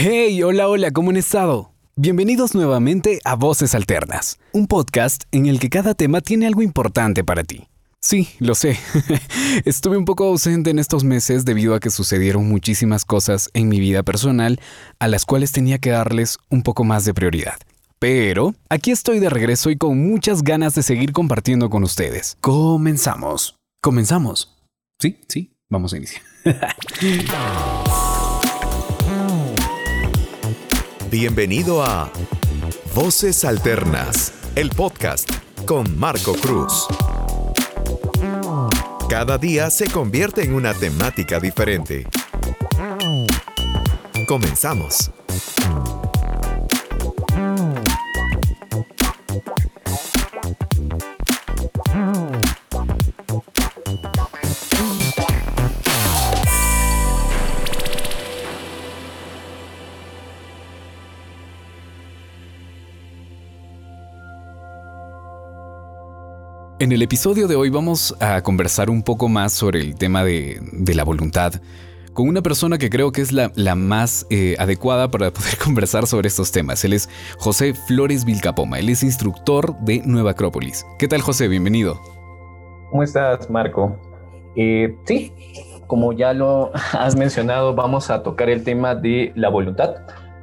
Hey, hola, hola, ¿cómo han estado? Bienvenidos nuevamente a Voces Alternas, un podcast en el que cada tema tiene algo importante para ti. Sí, lo sé. Estuve un poco ausente en estos meses debido a que sucedieron muchísimas cosas en mi vida personal a las cuales tenía que darles un poco más de prioridad. Pero aquí estoy de regreso y con muchas ganas de seguir compartiendo con ustedes. Comenzamos. Comenzamos. Sí, sí, vamos a iniciar. Bienvenido a Voces Alternas, el podcast con Marco Cruz. Cada día se convierte en una temática diferente. Comenzamos. En el episodio de hoy vamos a conversar un poco más sobre el tema de, la voluntad con una persona que creo que es la, más eh, adecuada para poder conversar sobre estos temas. Él es José Flores Vilcapoma, él es instructor de Nueva Acrópolis. ¿Qué tal José? Bienvenido. ¿Cómo estás, Marco? Eh, sí, como ya lo has mencionado, vamos a tocar el tema de la voluntad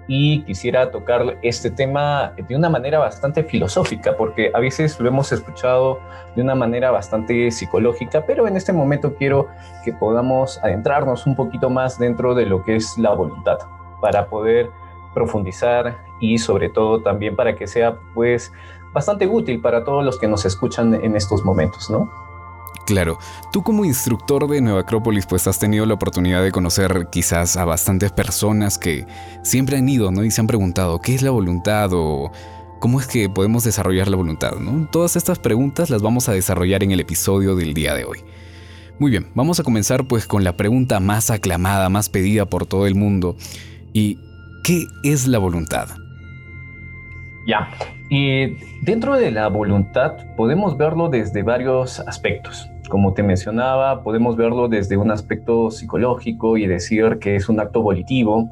y quisiera tocar este tema de una manera bastante filosófica, porque a veces lo hemos escuchado de una manera bastante psicológica, pero en este momento quiero que podamos adentrarnos un poquito más dentro de lo que es la voluntad, para poder profundizar y sobre todo también para que sea pues bastante útil para todos los que nos escuchan en estos momentos, ¿no? Claro, tú como instructor de Nueva Acrópolis pues has tenido la oportunidad de conocer quizás a bastantes personas que siempre han ido, ¿no? Y se han preguntado, ¿qué es la voluntad? o cómo es que podemos desarrollar la voluntad, ¿no? Todas estas preguntas las vamos a desarrollar en el episodio del día de hoy. Muy bien, vamos a comenzar pues con la pregunta más aclamada, más pedida por todo el mundo. ¿Y qué es la voluntad? Ya, y dentro de la voluntad podemos verlo desde varios aspectos. Como te mencionaba, podemos verlo desde un aspecto psicológico y decir que es un acto volitivo.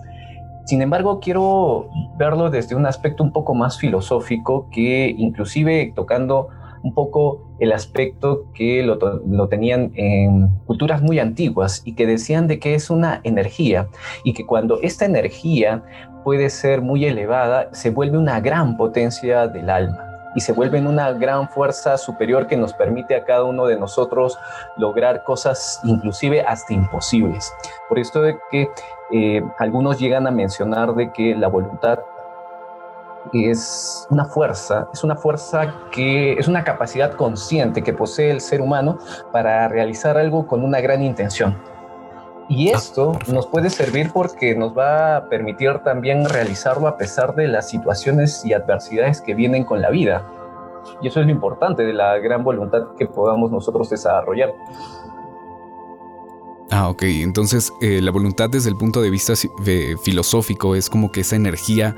Sin embargo, quiero verlo desde un aspecto un poco más filosófico que inclusive tocando un poco el aspecto que lo, lo, tenían en culturas muy antiguas y que decían de que es una energía y que cuando esta energía puede ser muy elevada, se vuelve una gran potencia del alma y se vuelve una gran fuerza superior que nos permite a cada uno de nosotros lograr cosas inclusive hasta imposibles. Por esto de que eh, algunos llegan a mencionar de que la voluntad es una fuerza, es una fuerza que es una capacidad consciente que posee el ser humano para realizar algo con una gran intención. Y ah, esto nos puede servir porque nos va a permitir también realizarlo a pesar de las situaciones y adversidades que vienen con la vida. Y eso es lo importante de la gran voluntad que podamos nosotros desarrollar. Ah, ok. Entonces, eh, la voluntad desde el punto de vista filosófico es como que esa energía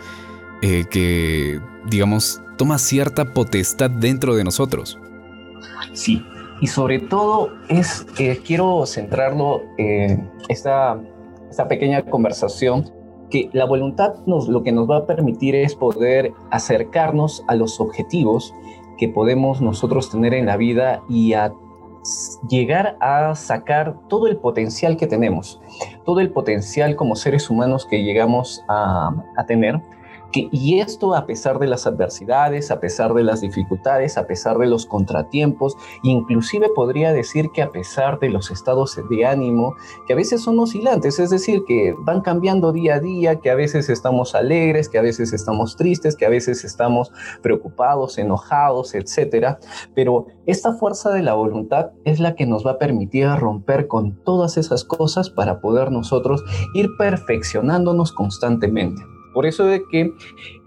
eh, que, digamos, toma cierta potestad dentro de nosotros. Sí, y sobre todo es que quiero centrarlo en esta, esta pequeña conversación que la voluntad lo que nos va a permitir es poder acercarnos a los objetivos que podemos nosotros tener en la vida y llegar a sacar todo el potencial que tenemos, todo el potencial como seres humanos que llegamos a tener y esto a pesar de las adversidades, a pesar de las dificultades, a pesar de los contratiempos, inclusive podría decir que a pesar de los estados de ánimo, que a veces son oscilantes, es decir, que van cambiando día a día, que a veces estamos alegres, que a veces estamos tristes, que a veces estamos preocupados, enojados, etcétera, pero esta fuerza de la voluntad es la que nos va a permitir romper con todas esas cosas para poder nosotros ir perfeccionándonos constantemente. Por eso de que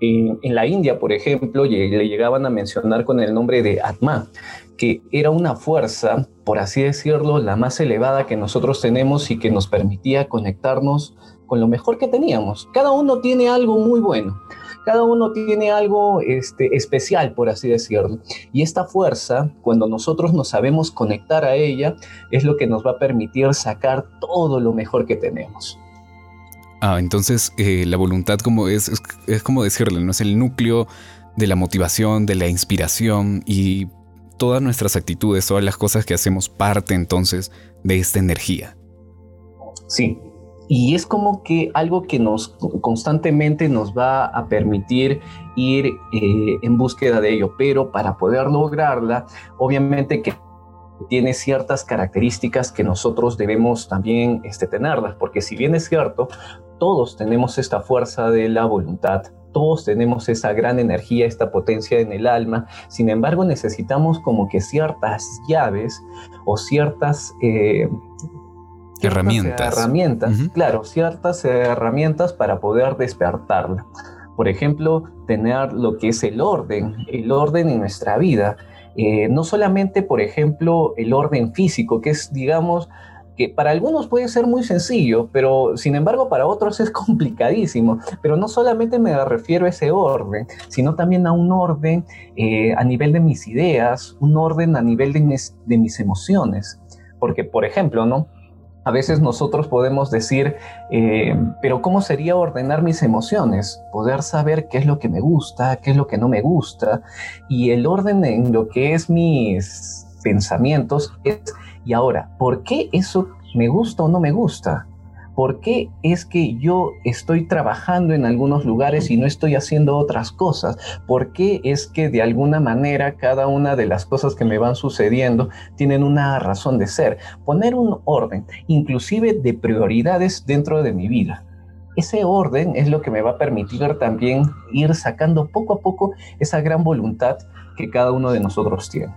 eh, en la India, por ejemplo, le llegaban a mencionar con el nombre de Atma, que era una fuerza, por así decirlo, la más elevada que nosotros tenemos y que nos permitía conectarnos con lo mejor que teníamos. Cada uno tiene algo muy bueno. Cada uno tiene algo este, especial, por así decirlo. Y esta fuerza, cuando nosotros nos sabemos conectar a ella, es lo que nos va a permitir sacar todo lo mejor que tenemos. Ah, entonces eh, la voluntad como es, es, como decirle, ¿no? Es el núcleo de la motivación, de la inspiración y todas nuestras actitudes, todas las cosas que hacemos parte entonces de esta energía. Sí, y es como que algo que nos constantemente nos va a permitir ir eh, en búsqueda de ello, pero para poder lograrla, obviamente que tiene ciertas características que nosotros debemos también este, tenerlas, porque si bien es cierto, todos tenemos esta fuerza de la voluntad, todos tenemos esa gran energía, esta potencia en el alma, sin embargo necesitamos como que ciertas llaves o ciertas... Eh, herramientas. Herramientas, claro, ciertas herramientas para poder despertarla. Por ejemplo, tener lo que es el orden, el orden en nuestra vida. Eh, no solamente, por ejemplo, el orden físico, que es, digamos, que para algunos puede ser muy sencillo, pero sin embargo para otros es complicadísimo. Pero no solamente me refiero a ese orden, sino también a un orden eh, a nivel de mis ideas, un orden a nivel de mis, emociones. Porque, por ejemplo, ¿no? A veces nosotros podemos decir, eh, pero ¿cómo sería ordenar mis emociones? Poder saber qué es lo que me gusta, qué es lo que no me gusta. Y el orden en lo que es mis pensamientos es, y ahora, ¿por qué eso me gusta o no me gusta? ¿por qué es que yo estoy trabajando en algunos lugares y no estoy haciendo otras cosas? ¿Por qué es que de alguna manera cada una de las cosas que me van sucediendo tienen una razón de ser? Poner un orden, inclusive de prioridades dentro de mi vida. Ese orden es lo que me va a permitir también ir sacando poco a poco esa gran voluntad que cada uno de nosotros tiene.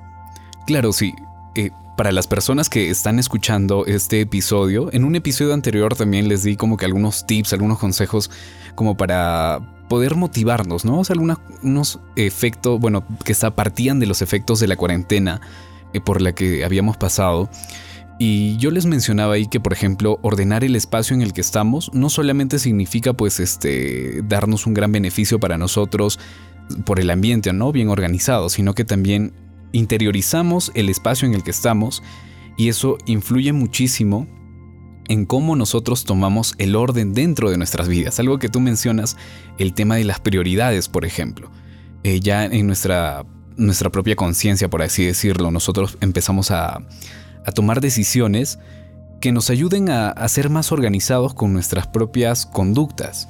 Claro, sí. Eh, para las personas que están escuchando este episodio, en un episodio anterior también les di como que algunos tips, algunos consejos como para poder motivarnos, ¿no? Algunos efectos, bueno, que partían de los efectos de la cuarentena eh, por la que habíamos pasado. Y yo les mencionaba ahí que, por ejemplo, ordenar el espacio en el que estamos no solamente significa, pues, este, darnos un gran beneficio para nosotros por el ambiente, ¿no? Bien organizado, sino que también interiorizamos el espacio en el que estamos y eso influye muchísimo en cómo nosotros tomamos el orden dentro de nuestras vidas. Algo que tú mencionas, el tema de las prioridades, por ejemplo. Eh, ya en nuestra, nuestra propia conciencia, por así decirlo, nosotros empezamos a, tomar decisiones que nos ayuden a, a ser más organizados con nuestras propias conductas.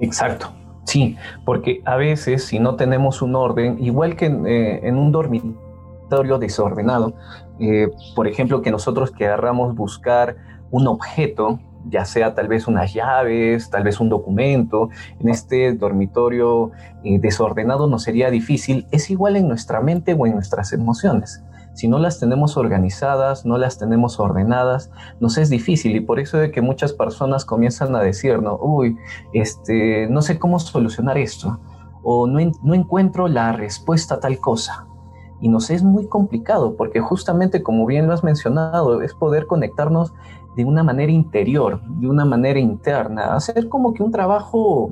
Exacto. Sí, porque a veces si no tenemos un orden, igual que en, eh, un dormitorio desordenado, eh, por ejemplo, que nosotros querramos buscar un objeto, ya sea tal vez unas llaves, tal vez un documento, en este dormitorio eh, desordenado nos sería difícil, es igual en nuestra mente o en nuestras emociones si no las tenemos organizadas, no las tenemos ordenadas, nos es difícil y por eso de que muchas personas comienzan a decir, no, uy, este, no sé cómo solucionar esto o no, no encuentro la respuesta a tal cosa. Y nos es muy complicado porque justamente como bien lo has mencionado, es poder conectarnos de una manera interior, de una manera interna, hacer como que un trabajo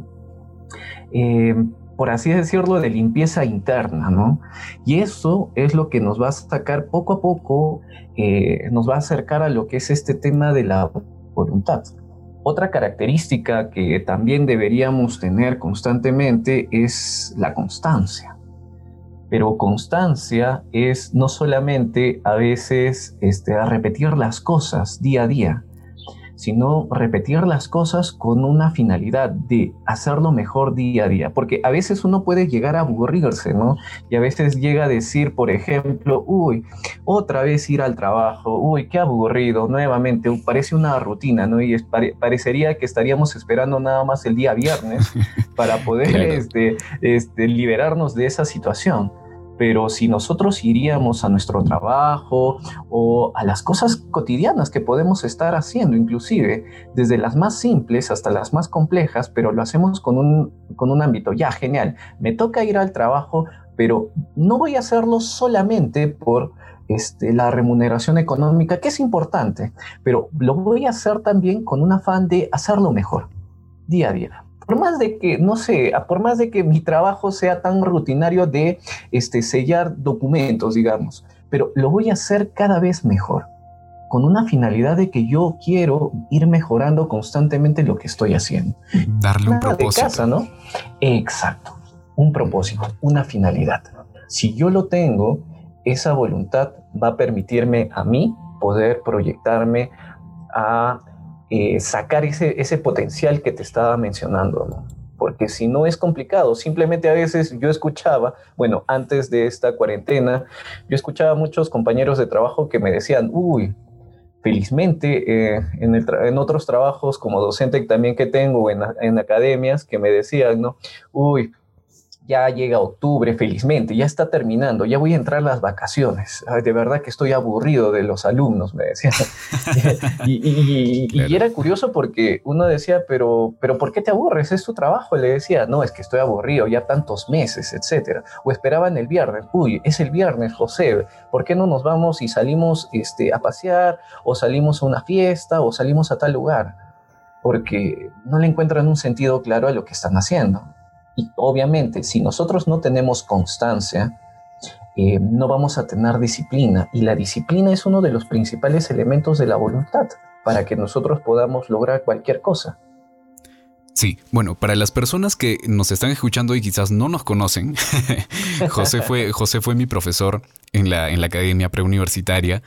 eh, por así decirlo, de limpieza interna, ¿no? Y eso es lo que nos va a sacar poco a poco, eh, nos va a acercar a lo que es este tema de la voluntad. Otra característica que también deberíamos tener constantemente es la constancia. Pero constancia es no solamente a veces este, a repetir las cosas día a día, sino repetir las cosas con una finalidad de hacerlo mejor día a día, porque a veces uno puede llegar a aburrirse, ¿no? Y a veces llega a decir, por ejemplo, uy, otra vez ir al trabajo, uy, qué aburrido, nuevamente, parece una rutina, ¿no? Y parecería que estaríamos esperando nada más el día viernes para poder este, este, liberarnos de esa situación. Pero si nosotros iríamos a nuestro trabajo o a las cosas cotidianas que podemos estar haciendo, inclusive desde las más simples hasta las más complejas, pero lo hacemos con un, con un ámbito, ya, genial, me toca ir al trabajo, pero no voy a hacerlo solamente por este, la remuneración económica, que es importante, pero lo voy a hacer también con un afán de hacerlo mejor, día a día por más de que, no sé, por más de que mi trabajo sea tan rutinario de este, sellar documentos, digamos, pero lo voy a hacer cada vez mejor. con una finalidad de que yo quiero ir mejorando constantemente lo que estoy haciendo. Darle un propósito. De casa, ¿no? Exacto, un propósito, una finalidad. Si yo lo tengo, esa voluntad va a permitirme a mí poder proyectarme a eh, sacar ese, ese potencial que te estaba mencionando, ¿no? porque si no es complicado, simplemente a veces yo escuchaba, bueno, antes de esta cuarentena, yo escuchaba a muchos compañeros de trabajo que me decían, uy, felizmente eh, en, en, otros trabajos como docente también que tengo en, en academias que me decían, ¿no? Uy, ya llega octubre, felizmente, ya está terminando, ya voy a entrar las vacaciones. de verdad que estoy aburrido de los alumnos, me decían. y, era curioso porque uno decía, pero, pero ¿por qué te aburres? Es tu trabajo. Le decía, no, es que estoy aburrido, ya tantos meses, etcétera. O esperaban el viernes, uy, es el viernes, José, ¿por qué no nos vamos y salimos este, a pasear, o salimos a una fiesta, o salimos a tal lugar? Porque no le encuentran un sentido claro a lo que están haciendo. Y obviamente, si nosotros no tenemos constancia, eh, no vamos a tener disciplina. Y la disciplina es uno de los principales elementos de la voluntad para que nosotros podamos lograr cualquier cosa. Sí, bueno, para las personas que nos están escuchando y quizás no nos conocen, José, fue, José fue mi profesor en la, en la academia preuniversitaria.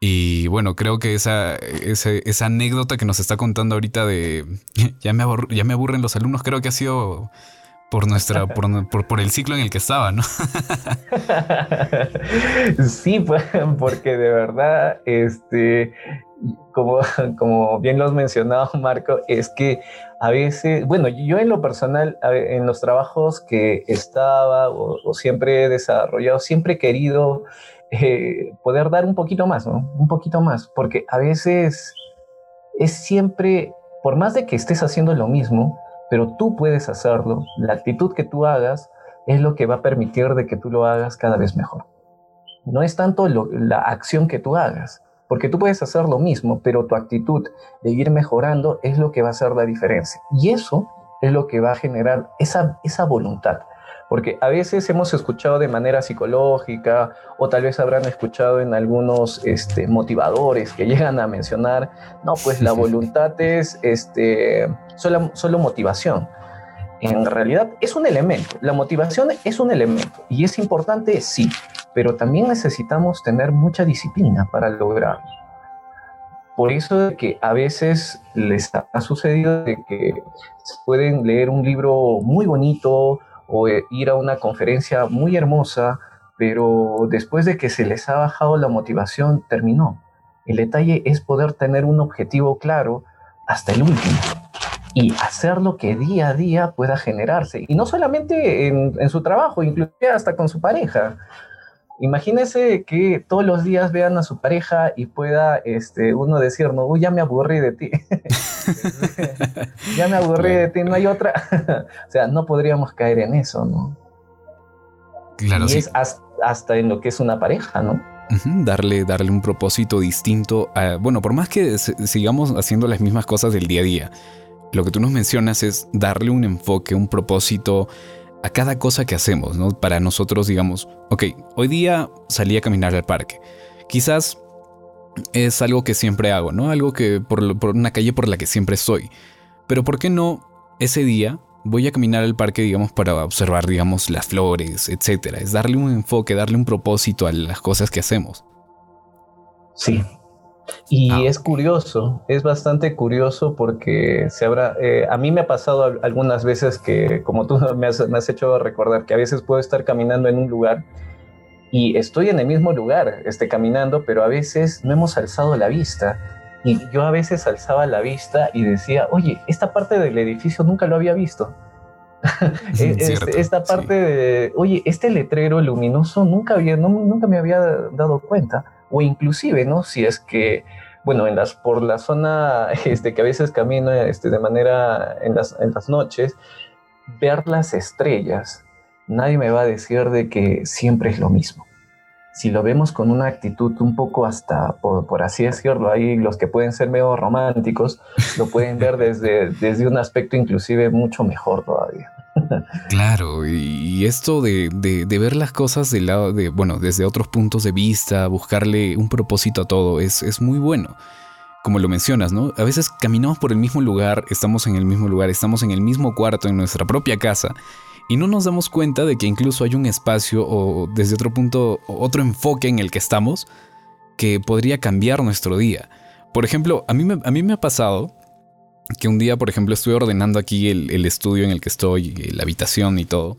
Y bueno, creo que esa, esa, anécdota que nos está contando ahorita de ya me, ya me aburren los alumnos, creo que ha sido por nuestra, por, por, el ciclo en el que estaba, ¿no? sí, porque de verdad, este, como, como bien lo has mencionado, Marco, es que a veces, bueno, yo en lo personal, en los trabajos que estaba o, siempre he desarrollado, siempre he querido eh, poder dar un poquito más, ¿no? Un poquito más, porque a veces es siempre, por más de que estés haciendo lo mismo, pero tú puedes hacerlo. La actitud que tú hagas es lo que va a permitir de que tú lo hagas cada vez mejor. No es tanto la acción que tú hagas, porque tú puedes hacer lo mismo, pero tu actitud de ir mejorando es lo que va a hacer la diferencia. Y eso es lo que va a generar esa, esa voluntad. Porque a veces hemos escuchado de manera psicológica o tal vez habrán escuchado en algunos este, motivadores que llegan a mencionar, no, pues la voluntad es este, solo, solo motivación. En realidad es un elemento, la motivación es un elemento y es importante, sí, pero también necesitamos tener mucha disciplina para lograrlo. Por eso es que a veces les ha sucedido de que pueden leer un libro muy bonito eh, ir a una conferencia muy hermosa, pero después de que se les ha bajado la motivación, terminó. El detalle es poder tener un objetivo claro hasta el último y hacer lo que día a día pueda generarse. Y no solamente en, su trabajo, inclusive hasta con su pareja. Imagínese que todos los días vean a su pareja y pueda este, uno decir, no, ya me aburrí de ti. ya me aburrí de ti, no hay otra. o sea, no podríamos caer en eso, ¿no? Claro, y es hasta, en lo que es una pareja, ¿no? darle, darle un propósito distinto. A, bueno, por más que sigamos haciendo las mismas cosas del día a día, lo que tú nos mencionas es darle un enfoque, un propósito a cada cosa que hacemos, ¿no? Para nosotros, digamos, ok, hoy día salí a caminar al parque. Quizás es algo que siempre hago, ¿no? Algo que por, una calle por la que siempre estoy. Pero ¿por qué no ese día voy a caminar al parque, digamos, para observar, digamos, las flores, etcétera? Es darle un enfoque, darle un propósito a las cosas que hacemos. Sí, y ah, es curioso, es bastante curioso porque se habrá, eh, a mí me ha pasado algunas veces que, como tú me has, me has, hecho recordar, que a veces puedo estar caminando en un lugar y estoy en el mismo lugar, este, caminando, pero a veces no hemos alzado la vista. Y yo a veces alzaba la vista y decía, oye, esta parte del edificio nunca lo había visto. Este, esta parte de, oye, este letrero luminoso nunca, había, nunca me había dado cuenta o inclusive, ¿no? Si es que, bueno, en las, por la zona este, que a veces camino este, de manera en las, en las noches, ver las estrellas, nadie me va a decir de que siempre es lo mismo. si lo vemos con una actitud un poco hasta, por, así decirlo, ahí los que pueden ser medio románticos, lo pueden ver desde, desde un aspecto inclusive mucho mejor todavía. Claro, y esto de, de, ver las cosas del lado de, bueno, desde otros puntos de vista, buscarle un propósito a todo, es, es muy bueno. Como lo mencionas, ¿no? A veces caminamos por el mismo lugar, estamos en el mismo lugar, estamos en el mismo cuarto, en nuestra propia casa, y no nos damos cuenta de que incluso hay un espacio o desde otro punto, otro enfoque en el que estamos que podría cambiar nuestro día. Por ejemplo, a mí me, a mí me ha pasado que un día, por ejemplo, estuve ordenando aquí el, estudio en el que estoy, la habitación y todo,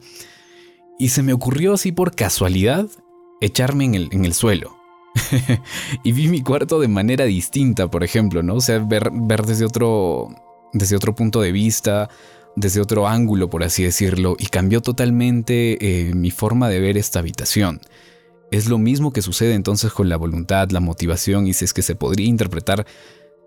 y se me ocurrió así por casualidad echarme en el, en el suelo. y vi mi cuarto de manera distinta, por ejemplo, ¿no? O sea, ver, ver desde, otro, desde otro punto de vista, desde otro ángulo, por así decirlo, y cambió totalmente eh, mi forma de ver esta habitación. Es lo mismo que sucede entonces con la voluntad, la motivación, y si es que se podría interpretar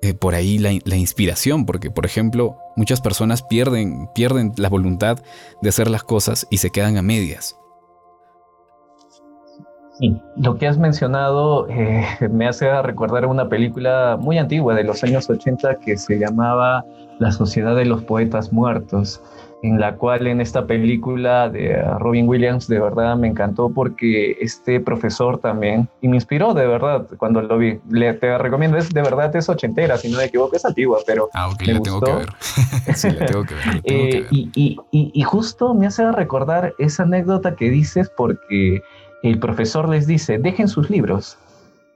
eh, por ahí la, inspiración, porque por ejemplo muchas personas pierden, pierden la voluntad de hacer las cosas y se quedan a medias. Sí, lo que has mencionado eh, me hace recordar una película muy antigua de los años 80 que se llamaba La Sociedad de los Poetas Muertos en la cual en esta película de Robin Williams de verdad me encantó porque este profesor también, y me inspiró de verdad cuando lo vi, le, te recomiendo, es de verdad es ochentera, si no me equivoco, es antigua, pero... Ah, ok, la tengo que ver. sí, la tengo que ver. Eh, y, y, y justo me hace recordar esa anécdota que dices porque el profesor les dice, dejen sus libros,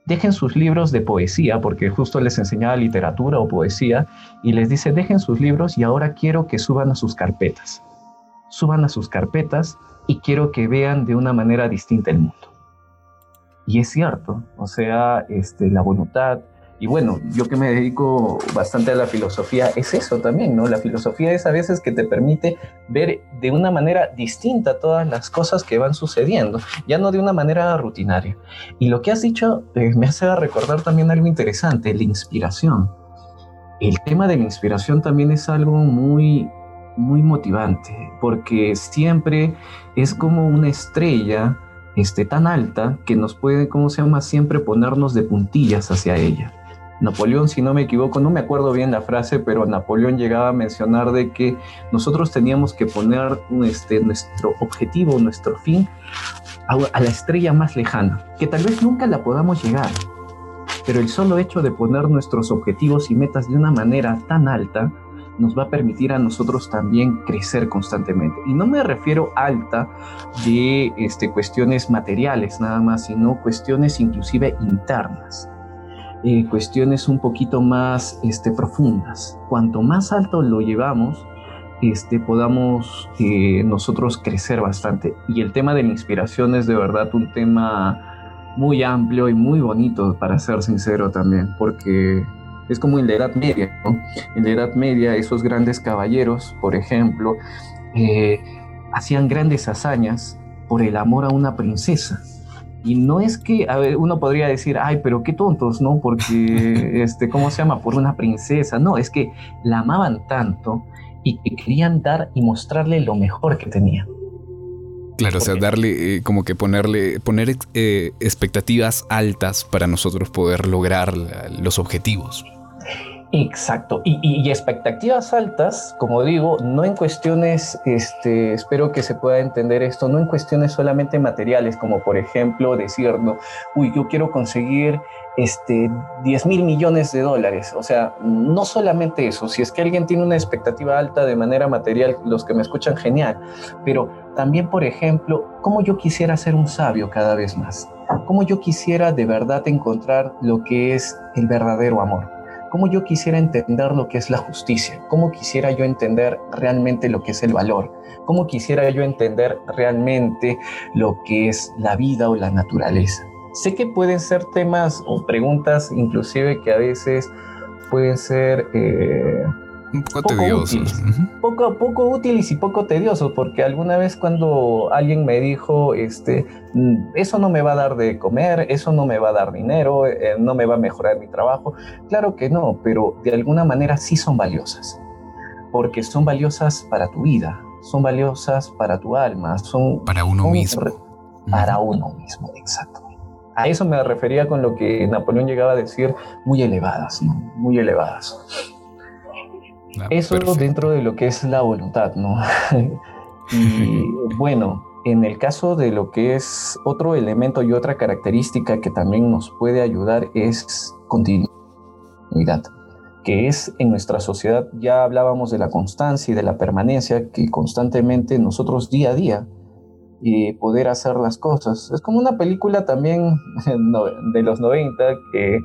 dejen sus libros de poesía, porque justo les enseñaba literatura o poesía, y les dice, dejen sus libros y ahora quiero que suban a sus carpetas. Suban a sus carpetas y quiero que vean de una manera distinta el mundo. Y es cierto, o sea, este, la voluntad, y bueno, yo que me dedico bastante a la filosofía, es eso también, ¿no? La filosofía es a veces que te permite ver de una manera distinta todas las cosas que van sucediendo, ya no de una manera rutinaria. Y lo que has dicho eh, me hace recordar también algo interesante, la inspiración. El tema de la inspiración también es algo muy, muy motivante, porque siempre es como una estrella este, tan alta que nos puede, ¿cómo se llama?, siempre ponernos de puntillas hacia ella. Napoleón, si no me equivoco, no me acuerdo bien la frase, pero Napoleón llegaba a mencionar de que nosotros teníamos que poner este, nuestro objetivo, nuestro fin a, la estrella más lejana, que tal vez nunca la podamos llegar, pero el solo hecho de poner nuestros objetivos y metas de una manera tan alta nos va a permitir a nosotros también crecer constantemente. Y no me refiero alta de este, cuestiones materiales nada más, sino cuestiones inclusive internas. Eh, cuestiones un poquito más este, profundas. Cuanto más alto lo llevamos, este, podamos eh, nosotros crecer bastante. Y el tema de la inspiración es de verdad un tema muy amplio y muy bonito, para ser sincero también, porque es como en la Edad Media. En la Edad Media, esos grandes caballeros, por ejemplo, eh, hacían grandes hazañas por el amor a una princesa y no es que, a ver, uno podría decir, ay, pero qué tontos, ¿no? Porque, este, ¿cómo se llama? Por una princesa. No, es que la amaban tanto y que querían dar y mostrarle lo mejor que tenía. Claro, o sea, darle, eh, como que ponerle, poner eh, expectativas altas para nosotros poder lograr los objetivos. Exacto, y, expectativas altas, como digo, no en cuestiones, este, espero que se pueda entender esto, no en cuestiones solamente materiales, como por ejemplo decir, no, uy, yo quiero conseguir este, 10 mil millones de dólares, o sea, no solamente eso, si es que alguien tiene una expectativa alta de manera material, los que me escuchan, genial, pero también, por ejemplo, cómo yo quisiera ser un sabio cada vez más, cómo yo quisiera de verdad encontrar lo que es el verdadero amor cómo yo quisiera entender lo que es la justicia, cómo quisiera yo entender realmente lo que es el valor, cómo quisiera yo entender realmente lo que es la vida o la naturaleza. Sé que pueden ser temas o preguntas inclusive que a veces pueden ser eh, un poco, tediosos. Poco, poco útiles y poco tediosos, porque alguna vez cuando alguien me dijo, este, mm, eso no me va a dar de comer, eso no me va a dar dinero, eh, no me va a mejorar mi trabajo, claro que no, pero de alguna manera sí son valiosas, porque son valiosas para tu vida, son valiosas para tu alma, son... Para uno mismo. Para uno mismo, exacto. a eso me refería con lo que Napoleón llegaba a decir, muy elevadas, ¿no? Muy elevadas. Ah, eso dentro de lo que es la voluntad, ¿no? y bueno, en el caso de lo que es otro elemento y otra característica que también nos puede ayudar es continuidad, que es en nuestra sociedad, ya hablábamos de la constancia y de la permanencia, que constantemente nosotros día a día y poder hacer las cosas. Es como una película también de los 90 que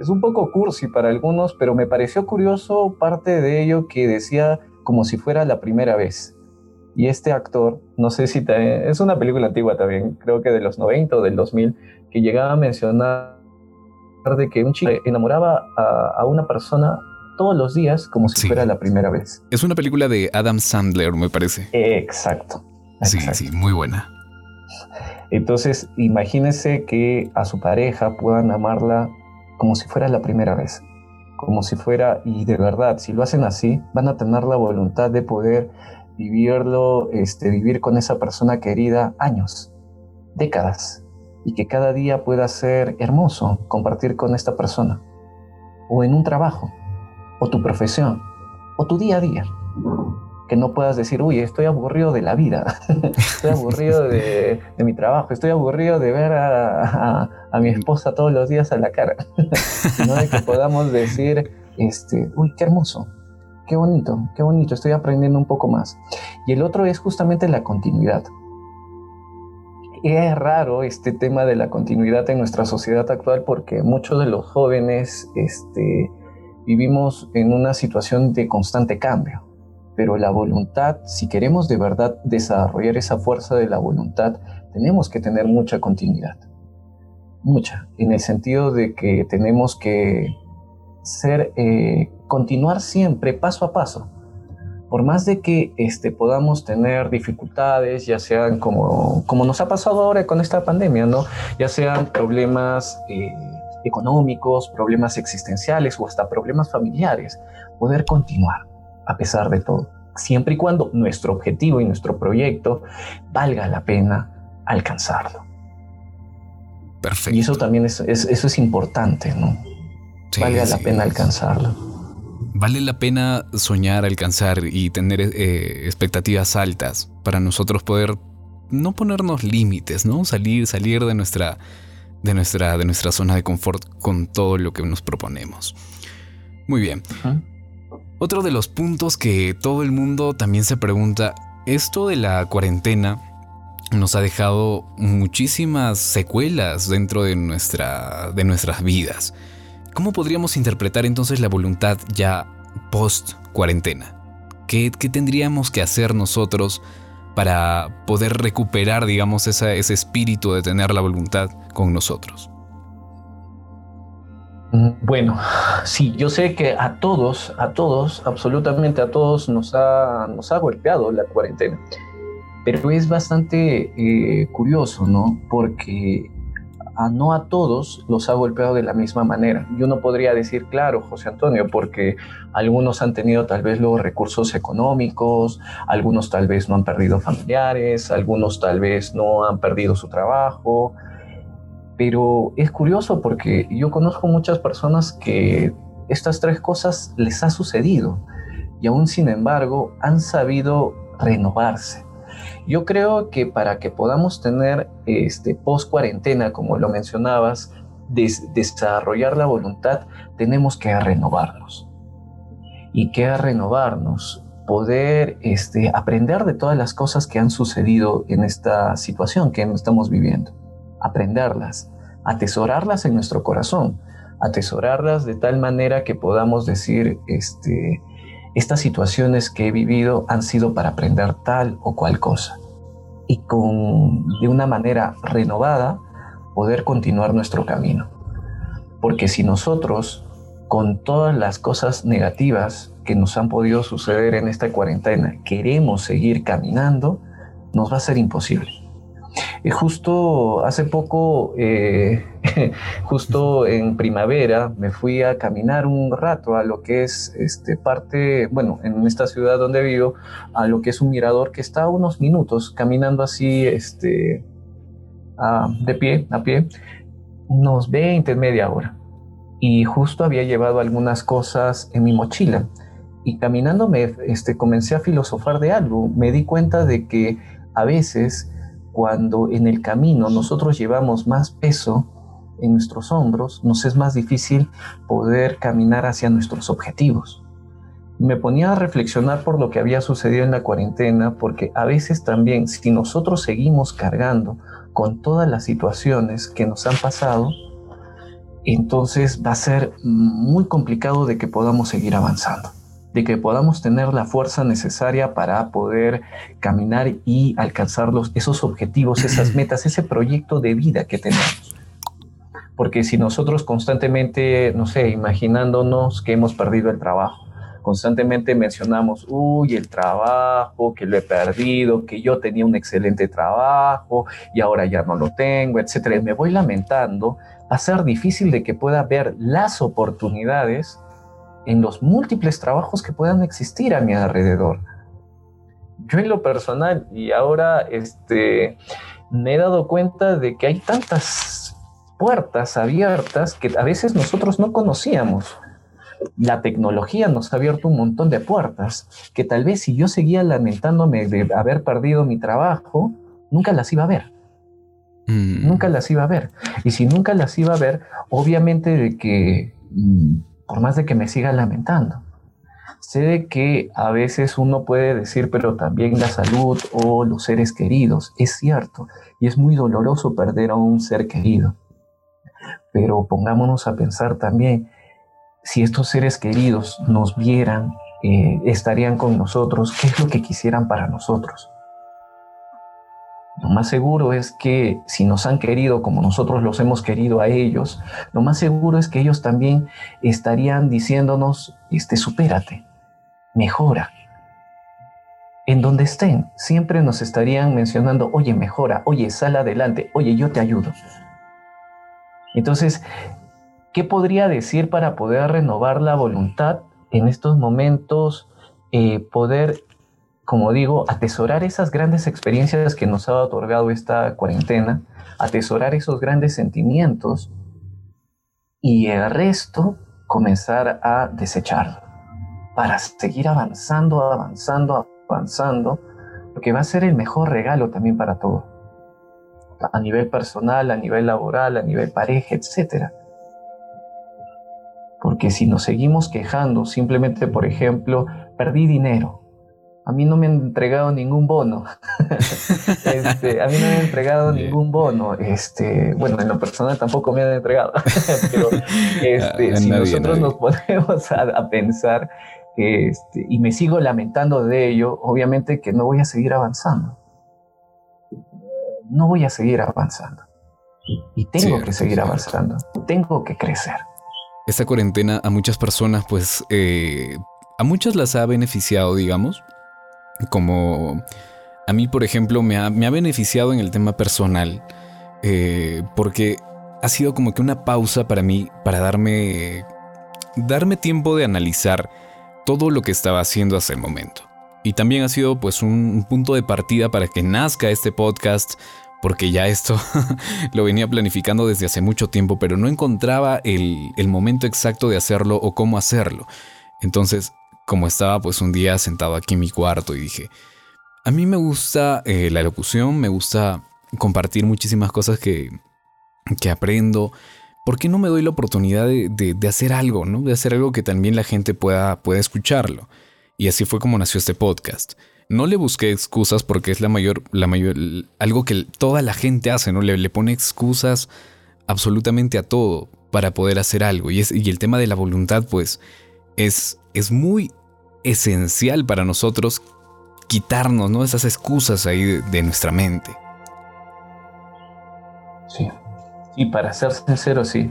es un poco cursi para algunos, pero me pareció curioso parte de ello que decía como si fuera la primera vez. Y este actor, no sé si es una película antigua también, creo que de los 90 o del 2000, que llegaba a mencionar de que un chico enamoraba a, una persona todos los días como si fuera la primera vez. Es una película de Adam Sandler, me parece. Exacto. Sí, sí, muy buena. Entonces, imagínese que a su pareja puedan amarla como si fuera la primera vez, como si fuera, y de verdad, si lo hacen así, van a tener la voluntad de poder vivirlo, este, vivir con esa persona querida años, décadas, y que cada día pueda ser hermoso compartir con esta persona, o en un trabajo, o tu profesión, o tu día a día. Que no puedas decir, uy, estoy aburrido de la vida, estoy aburrido de, mi trabajo, estoy aburrido de ver a, mi esposa todos los días a la cara, sino de que podamos decir, este, uy, qué hermoso, qué bonito, qué bonito, estoy aprendiendo un poco más. Y el otro es justamente la continuidad. Es raro este tema de la continuidad en nuestra sociedad actual porque muchos de los jóvenes este, vivimos en una situación de constante cambio. Pero la voluntad, si queremos de verdad desarrollar esa fuerza de la voluntad, tenemos que tener mucha continuidad. Mucha, en el sentido de que tenemos que ser eh, continuar siempre paso a paso. Por más de que este, podamos tener dificultades, ya sean como, como nos ha pasado ahora con esta pandemia, ¿no? ya sean problemas eh, económicos, problemas existenciales o hasta problemas familiares, poder continuar a pesar de todo, siempre y cuando nuestro objetivo y nuestro proyecto valga la pena alcanzarlo. Perfecto. Y eso también es, eso es importante, ¿no? valga la pena alcanzarlo vale la pena soñar, alcanzar y tener eh, expectativas altas para nosotros poder no ponernos límites, ¿no? Salir, salir de nuestra, de nuestra, de nuestra zona de confort con todo lo que nos proponemos. Muy bien. Otro de los puntos que todo el mundo también se pregunta, esto de la cuarentena nos ha dejado muchísimas secuelas dentro de, nuestra, de nuestras vidas. ¿Cómo podríamos interpretar entonces la voluntad ya post cuarentena? ¿Qué, tendríamos que hacer nosotros para poder recuperar, digamos, ese espíritu de tener la voluntad con nosotros? Bueno, sí, yo sé que a todos, a todos, absolutamente a todos nos ha, nos ha golpeado la cuarentena. Pero es bastante eh, curioso, ¿no? Porque no a todos los ha golpeado de la misma manera. Yo no podría decir, claro, José Antonio, porque algunos han tenido tal vez los recursos económicos, algunos tal vez no han perdido familiares, algunos tal vez no han perdido su trabajo. Pero es curioso porque yo conozco muchas personas que estas tres cosas les ha sucedido y aún sin embargo han sabido renovarse yo creo que para que podamos tener este, post cuarentena, como lo mencionabas, desarrollar la voluntad, tenemos que renovarnos. ¿Y qué renovarnos? Poder este, aprender de todas las cosas que han sucedido en esta situación que estamos viviendo. Aprenderlas, atesorarlas en nuestro corazón, atesorarlas de tal manera que podamos decir, este, estas situaciones que he vivido han sido para aprender tal o cual cosa y con de una manera renovada poder continuar nuestro camino. Porque si nosotros con todas las cosas negativas que nos han podido suceder en esta cuarentena queremos seguir caminando, nos va a ser imposible. Y justo hace poco, eh, justo en primavera, me fui a caminar un rato a lo que es este, parte, bueno, en esta ciudad donde vivo, a lo que es un mirador que está a unos minutos caminando así, este, de pie, a pie. unos 20, media hora. Y justo había llevado algunas cosas en mi mochila. Y caminando me este, comencé a filosofar de algo. Me di cuenta de que a veces cuando en el camino nosotros llevamos más peso en nuestros hombros, nos es más difícil poder caminar hacia nuestros objetivos. Me ponía a reflexionar por lo que había sucedido en la cuarentena, porque a veces también si nosotros seguimos cargando con todas las situaciones que nos han pasado, entonces va a ser muy complicado de que podamos seguir avanzando, de que podamos tener la fuerza necesaria para poder caminar y alcanzar esos objetivos, esas metas, ese proyecto de vida que tenemos. Porque si nosotros constantemente, no sé, imaginándonos que hemos perdido el trabajo, constantemente mencionamos, uy, el trabajo, que lo he perdido, que yo tenía un excelente trabajo y ahora ya no lo tengo, etcétera. me voy lamentando, va a ser difícil de que pueda ver las oportunidades en los múltiples trabajos que puedan existir a mi alrededor. Yo en lo personal y ahora este, me he dado cuenta de que hay tantas puertas abiertas que a veces nosotros no conocíamos. La tecnología nos ha abierto un montón de puertas que tal vez si yo seguía lamentándome de haber perdido mi trabajo, nunca las iba a ver. Mm. Nunca las iba a ver. Y si nunca las iba a ver, obviamente de que, mm, por más de que me siga lamentando, sé de que a veces uno puede decir, pero también la salud o los seres queridos, es cierto, y es muy doloroso perder a un ser querido. Pero pongámonos a pensar también, si estos seres queridos nos vieran, eh, estarían con nosotros, ¿qué es lo que quisieran para nosotros? Lo más seguro es que si nos han querido como nosotros los hemos querido a ellos, lo más seguro es que ellos también estarían diciéndonos, este, supérate, mejora. En donde estén, siempre nos estarían mencionando, oye, mejora, oye, sal adelante, oye, yo te ayudo. Entonces, ¿qué podría decir para poder renovar la voluntad en estos momentos? Eh, poder, como digo, atesorar esas grandes experiencias que nos ha otorgado esta cuarentena, atesorar esos grandes sentimientos y el resto comenzar a desecharlo para seguir avanzando, avanzando, avanzando, porque va a ser el mejor regalo también para todos a nivel personal, a nivel laboral, a nivel pareja, etc. Porque si nos seguimos quejando, simplemente, por ejemplo, perdí dinero, a mí no me han entregado ningún bono. Este, a mí no me han entregado ningún bono. Este, bueno, en lo personal tampoco me han entregado. Pero este, si nosotros nos ponemos a, pensar este, y me sigo lamentando de ello, obviamente que no voy a seguir avanzando no voy a seguir avanzando. Y tengo que seguir avanzando. Tengo que crecer. Esta cuarentena a muchas personas, pues, eh, a muchas las ha beneficiado, digamos. Como a mí, por ejemplo, me ha, beneficiado en el tema personal. Eh, porque ha sido como que una pausa para mí, para darme, darme tiempo de analizar todo lo que estaba haciendo hasta el momento. Y también ha sido pues un, punto de partida para que nazca este podcast, porque ya esto lo venía planificando desde hace mucho tiempo, pero no encontraba el, momento exacto de hacerlo o cómo hacerlo. Entonces, como estaba pues un día sentado aquí en mi cuarto y dije, a mí me gusta eh, la locución, me gusta compartir muchísimas cosas que, que aprendo. ¿Por qué no me doy la oportunidad de, hacer algo, ¿no? De hacer algo que también la gente pueda, pueda escucharlo. Y así fue como nació este podcast. No le busqué excusas porque es la mayor, la mayor, algo que toda la gente hace, ¿no? Le, le pone excusas absolutamente a todo para poder hacer algo. Y el tema de la voluntad, pues, es, es muy esencial para nosotros quitarnos, ¿no? Esas excusas ahí de, nuestra mente. Sí. Y para ser sincero, sí.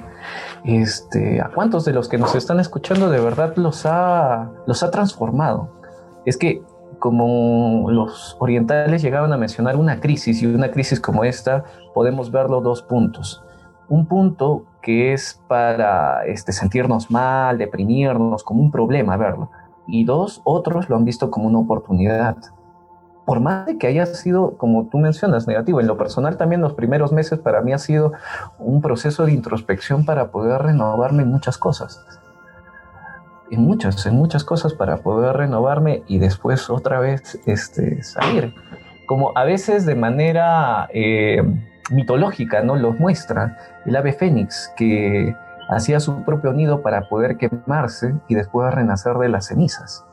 Este, ¿A cuántos de los que nos están escuchando de verdad los ha, los ha transformado? Es que como los orientales llegaban a mencionar una crisis y una crisis como esta, podemos verlo dos puntos. Un punto que es para este, sentirnos mal, deprimirnos, como un problema verlo. Y dos, otros lo han visto como una oportunidad. por más de que haya sido, como tú mencionas, negativo, en lo personal también los primeros meses para mí ha sido un proceso de introspección para poder renovarme en muchas cosas. En muchas, en muchas cosas para poder renovarme y después otra vez este, salir. Como a veces de manera eh, mitológica, ¿no? Los muestra el ave fénix que hacía su propio nido para poder quemarse y después renacer de las cenizas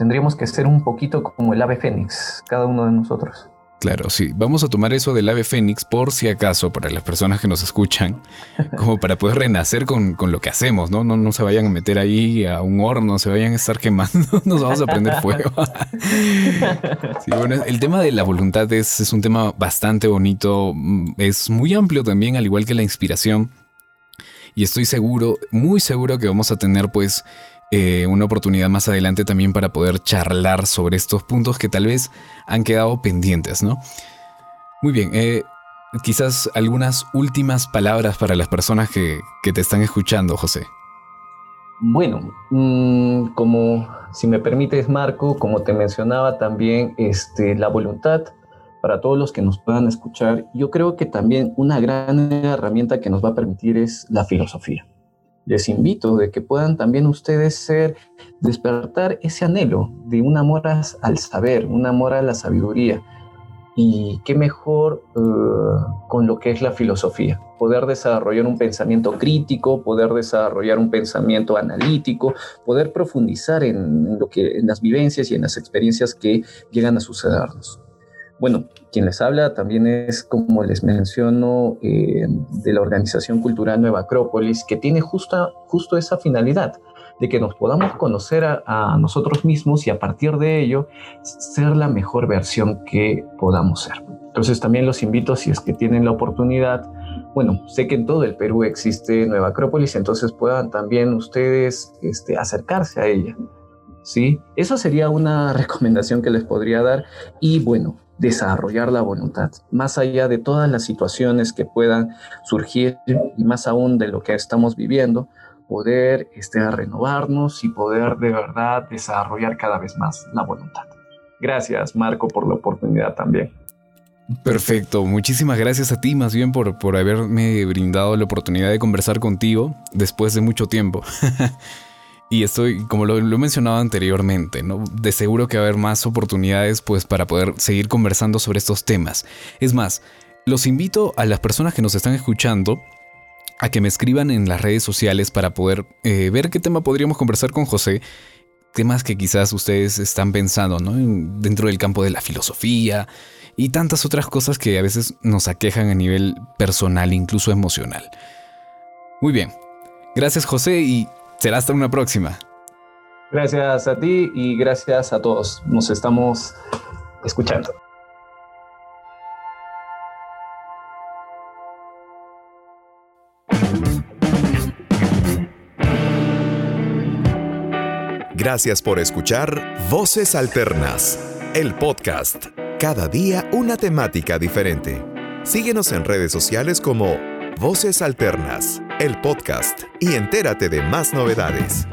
tendríamos que ser un poquito como el ave fénix, cada uno de nosotros. Claro, sí. Vamos a tomar eso del ave fénix por si acaso, para las personas que nos escuchan, como para poder renacer con, lo que hacemos, ¿no? ¿no? No se vayan a meter ahí a un horno, se vayan a estar quemando, nos vamos a prender fuego. sí, bueno, el tema de la voluntad es, es un tema bastante bonito, mm, es muy amplio también, al igual que la inspiración. Y estoy seguro, muy seguro que vamos a tener pues eh, una oportunidad más adelante también para poder charlar sobre estos puntos que tal vez han quedado pendientes, ¿no? Muy bien, eh, quizás algunas últimas palabras para las personas que, te están escuchando, José. Bueno, mm, como si me permites, Marco, como te mencionaba también, este, la voluntad para todos los que nos puedan escuchar, yo creo que también una gran herramienta que nos va a permitir es la filosofía les invito de que puedan también ustedes ser, despertar ese anhelo de un amor al saber, un amor a la sabiduría. Y qué mejor eh, con lo que es la filosofía, poder desarrollar un pensamiento crítico, poder desarrollar un pensamiento analítico, poder profundizar en, lo que, en las vivencias y en las experiencias que llegan a sucedernos. Bueno, quien les habla también es, como les menciono, eh, de la Organización Cultural Nueva Acrópolis, que tiene justo, justo esa finalidad, de que nos podamos conocer a, nosotros mismos y a partir de ello ser la mejor versión que podamos ser. Entonces también los invito, si es que tienen la oportunidad, bueno, sé que en todo el Perú existe Nueva Acrópolis, entonces puedan también ustedes este, acercarse a ella. ¿sí? Esa sería una recomendación que les podría dar. Y bueno, desarrollar la voluntad, más allá de todas las situaciones que puedan surgir y más aún de lo que estamos viviendo, poder este, renovarnos y poder de verdad desarrollar cada vez más la voluntad. Gracias, Marco, por la oportunidad también. Perfecto, muchísimas gracias a ti más bien por, por haberme brindado la oportunidad de conversar contigo después de mucho tiempo. Y estoy, como lo, he mencionado anteriormente, ¿no? De seguro que va a haber más oportunidades pues para poder seguir conversando sobre estos temas. Es más, los invito a las personas que nos están escuchando a que me escriban en las redes sociales para poder eh, ver qué tema podríamos conversar con José. Temas que quizás ustedes están pensando, ¿no? Dentro del campo de la filosofía y tantas otras cosas que a veces nos aquejan a nivel personal, incluso emocional. Muy bien. Gracias José y Será hasta una próxima. Gracias a ti y gracias a todos. Nos estamos escuchando. Gracias por escuchar Voces Alternas, el podcast. Cada día una temática diferente. Síguenos en redes sociales como Voces Alternas, el podcast, y entérate de más novedades.